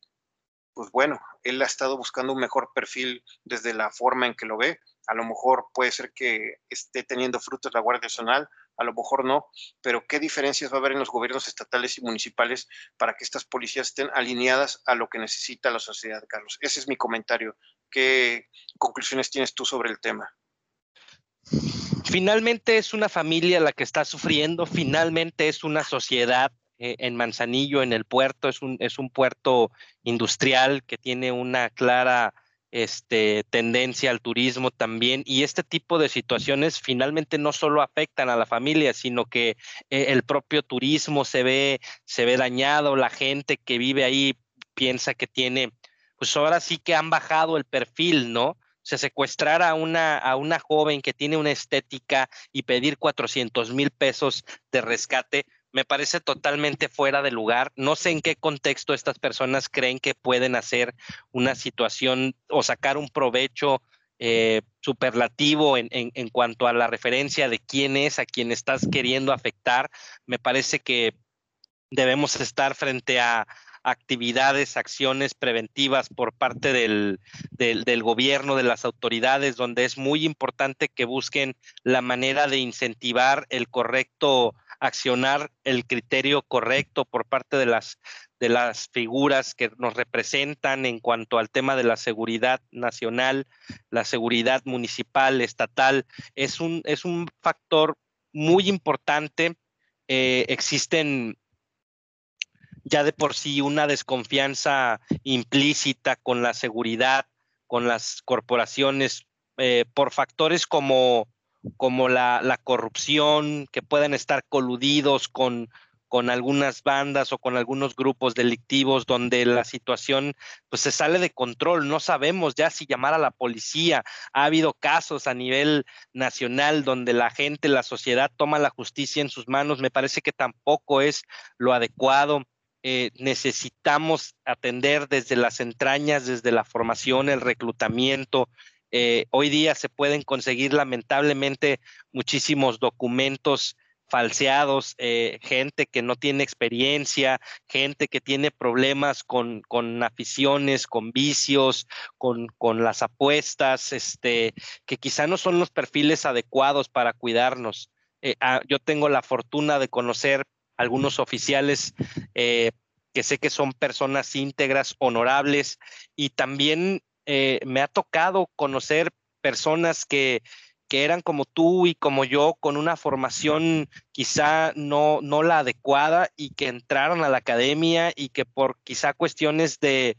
pues bueno, él ha estado buscando un mejor perfil desde la forma en que lo ve. A lo mejor puede ser que esté teniendo frutos la Guardia Nacional, a lo mejor no, pero ¿qué diferencias va a haber en los gobiernos estatales y municipales para que estas policías estén alineadas a lo que necesita la sociedad, Carlos? Ese es mi comentario. ¿Qué conclusiones tienes tú sobre el tema? Finalmente es una familia la que está sufriendo, finalmente es una sociedad eh, en Manzanillo, en el puerto, es un, es un puerto industrial que tiene una clara este, tendencia al turismo también y este tipo de situaciones finalmente no solo afectan a la familia, sino que eh, el propio turismo se ve, se ve dañado, la gente que vive ahí piensa que tiene, pues ahora sí que han bajado el perfil, ¿no? Se secuestrar a una, a una joven que tiene una estética y pedir 400 mil pesos de rescate, me parece totalmente fuera de lugar. No sé en qué contexto estas personas creen que pueden hacer una situación o sacar un provecho eh, superlativo en, en, cuanto a la referencia de quién es, a quién estás queriendo afectar. Me parece que debemos estar frente a actividades, acciones preventivas por parte del, gobierno, de las autoridades, donde es muy importante que busquen la manera de incentivar el correcto accionar el criterio correcto por parte de las, figuras que nos representan en cuanto al tema de la seguridad nacional, la seguridad municipal, estatal, es un, es un factor muy importante. Eh, existen ya de por sí una desconfianza implícita con la seguridad, con las corporaciones, eh, por factores como como la, la corrupción, que puedan estar coludidos con, con algunas bandas o con algunos grupos delictivos donde la situación pues se sale de control, no sabemos ya si llamar a la policía. Ha habido casos a nivel nacional donde la gente, la sociedad toma la justicia en sus manos, me parece que tampoco es lo adecuado. Eh, necesitamos atender desde las entrañas, desde la formación, el reclutamiento, eh, hoy día se pueden conseguir lamentablemente muchísimos documentos falseados, eh, gente que no tiene experiencia, gente que tiene problemas con, con aficiones, con vicios, con, con, las apuestas, este, que quizá no son los perfiles adecuados para cuidarnos. Ah, yo tengo la fortuna de conocer algunos oficiales que sé que son personas íntegras, honorables y también eh, me ha tocado conocer personas que, que eran como tú y como yo, con una formación quizá no, no la adecuada y que entraron a la academia y que por quizá cuestiones de,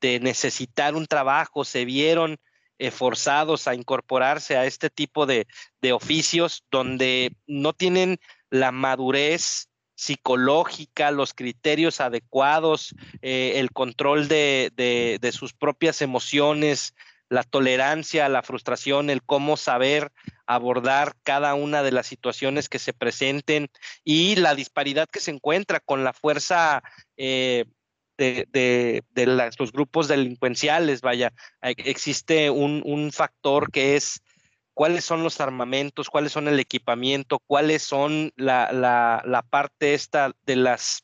de necesitar un trabajo se vieron eh, forzados a incorporarse a este tipo de, de, oficios donde no tienen la madurez psicológica, los criterios adecuados, eh, el control de, de, sus propias emociones, la tolerancia, la frustración, el cómo saber abordar cada una de las situaciones que se presenten y la disparidad que se encuentra con la fuerza eh, de, de los grupos delincuenciales. Vaya, existe un, un factor que es cuáles son los armamentos, cuáles son el equipamiento, cuáles son la, la, la parte esta de las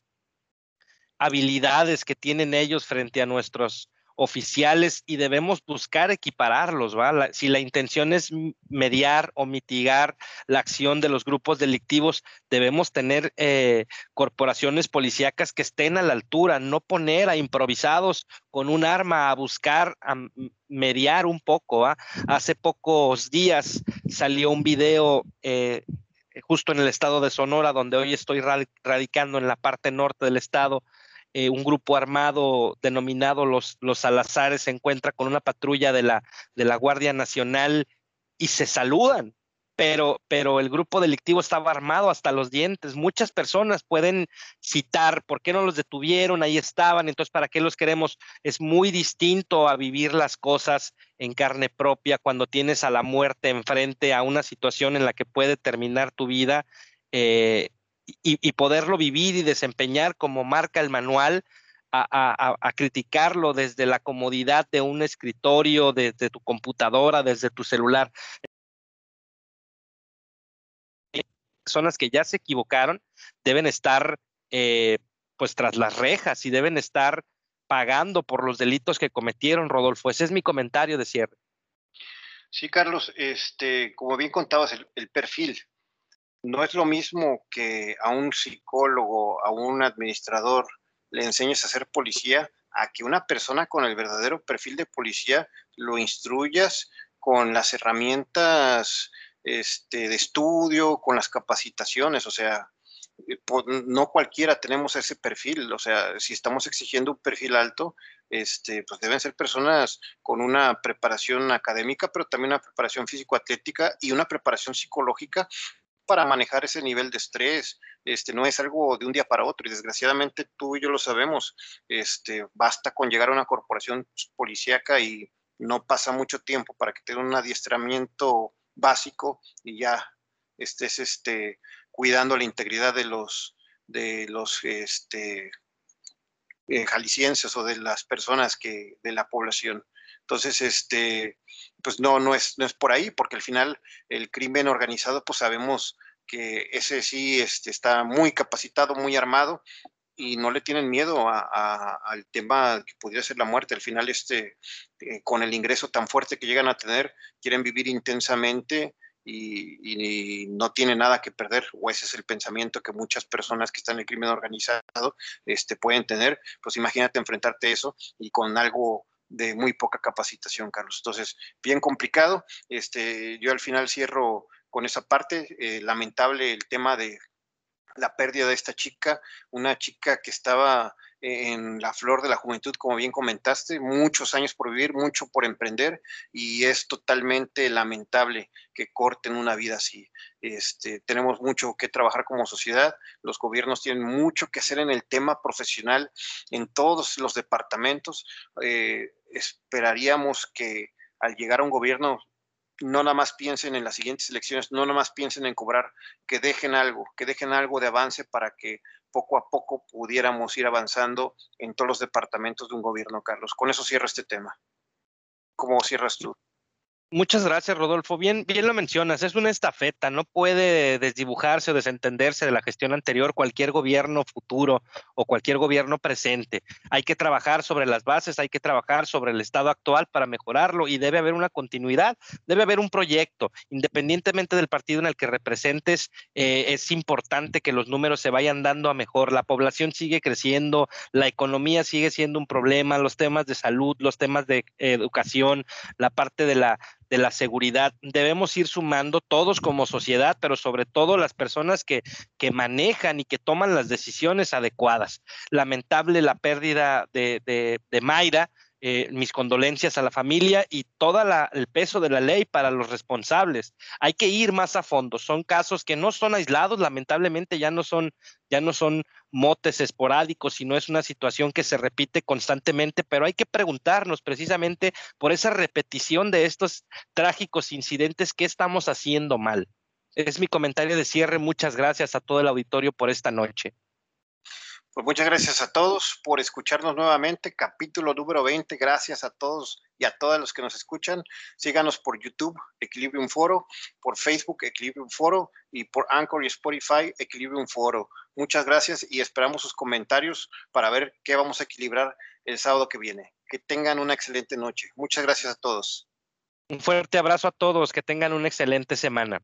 habilidades que tienen ellos frente a nuestros oficiales y debemos buscar equipararlos, ¿va? si la intención es mediar o mitigar la acción de los grupos delictivos, debemos tener eh, corporaciones policíacas que estén a la altura, no poner a improvisados con un arma a buscar a mediar un poco. Hace pocos días salió un video eh, justo en el estado de Sonora, donde hoy estoy radicando en la parte norte del estado, eh, un grupo armado denominado los, los Salazares se encuentra con una patrulla de la, de la Guardia Nacional y se saludan pero, pero el grupo delictivo estaba armado hasta los dientes. Muchas personas pueden citar por qué no los detuvieron, ahí estaban, entonces para qué los queremos. Es muy distinto a vivir las cosas en carne propia cuando tienes a la muerte enfrente, a una situación en la que puede terminar tu vida eh, y, poderlo vivir y desempeñar como marca el manual. A, criticarlo desde la comodidad de un escritorio, desde tu computadora, desde tu celular. personas que ya se equivocaron deben estar eh, pues tras las rejas y deben estar pagando por los delitos que cometieron, Rodolfo. Ese es mi comentario de cierre. Sí, Carlos, este, como bien contabas, el, perfil no es lo mismo que a un psicólogo, a un administrador le enseñes a ser policía, a que una persona con el verdadero perfil de policía lo instruyas con las herramientas este, de estudio, con las capacitaciones, o sea, eh, no cualquiera tenemos ese perfil, o sea, si estamos exigiendo un perfil alto, este, pues deben ser personas con una preparación académica, pero también una preparación físico-atlética y una preparación psicológica para manejar ese nivel de estrés. Este, no es algo de un día para otro y desgraciadamente tú y yo lo sabemos. Este, basta con llegar a una corporación policíaca y no pasa mucho tiempo para que tenga un adiestramiento básico y ya estés este, cuidando la integridad de los, de los este, eh, jaliscienses o de las personas que, de la población. Entonces, este, pues no, no es, no es por ahí, porque al final el crimen organizado, pues sabemos que ese sí este, está muy capacitado, muy armado y no le tienen miedo al tema que pudiera ser la muerte. Al final, este, eh, con el ingreso tan fuerte que llegan a tener, quieren vivir intensamente y, no tienen nada que perder, o ese es el pensamiento que muchas personas que están en el crimen organizado este, pueden tener. Pues imagínate enfrentarte a eso y con algo de muy poca capacitación, Carlos. Entonces, bien complicado. Este, yo al final cierro con esa parte. Eh, lamentable el tema de la pérdida de esta chica, una chica que estaba en la flor de la juventud, como bien comentaste, muchos años por vivir, mucho por emprender y es totalmente lamentable que corten una vida así. Este, tenemos mucho que trabajar como sociedad, los gobiernos tienen mucho que hacer en el tema profesional en todos los departamentos. Eh, esperaríamos que al llegar a un gobierno no nada más piensen en las siguientes elecciones, no nada más piensen en cobrar, que dejen algo, que dejen algo de avance para que poco a poco pudiéramos ir avanzando en todos los departamentos de un gobierno, Carlos. Con eso cierro este tema. ¿Cómo cierras tú? Muchas gracias, Rodolfo. Bien, bien lo mencionas, es una estafeta, no puede desdibujarse o desentenderse de la gestión anterior cualquier gobierno futuro o cualquier gobierno presente. Hay que trabajar sobre las bases, hay que trabajar sobre el estado actual para mejorarlo y debe haber una continuidad, debe haber un proyecto. Independientemente del partido en el que representes, eh, es importante que los números se vayan dando a mejor. La población sigue creciendo, la economía sigue siendo un problema, los temas de salud, los temas de educación, la parte de la de la seguridad. Debemos ir sumando todos como sociedad, pero sobre todo las personas que, que manejan y que toman las decisiones adecuadas. Lamentable la pérdida de, de, de Mayra, eh, mis condolencias a la familia y todo el peso de la ley para los responsables. Hay que ir más a fondo. Son casos que no son aislados, lamentablemente ya no son, ya no son motes esporádicos, sino es una situación que se repite constantemente, pero hay que preguntarnos precisamente por esa repetición de estos trágicos incidentes, ¿qué estamos haciendo mal? Es mi comentario de cierre. Muchas gracias a todo el auditorio por esta noche. Pues muchas gracias a todos por escucharnos nuevamente. Capítulo número 20. Gracias a todos y a todas los que nos escuchan. Síganos por YouTube, Equilibrium Foro, por Facebook, Equilibrium Foro, y por Anchor y Spotify, Equilibrium Foro. Muchas gracias y esperamos sus comentarios para ver qué vamos a equilibrar el sábado que viene. Que tengan una excelente noche. Muchas gracias a todos. Un fuerte abrazo a todos. Que tengan una excelente semana.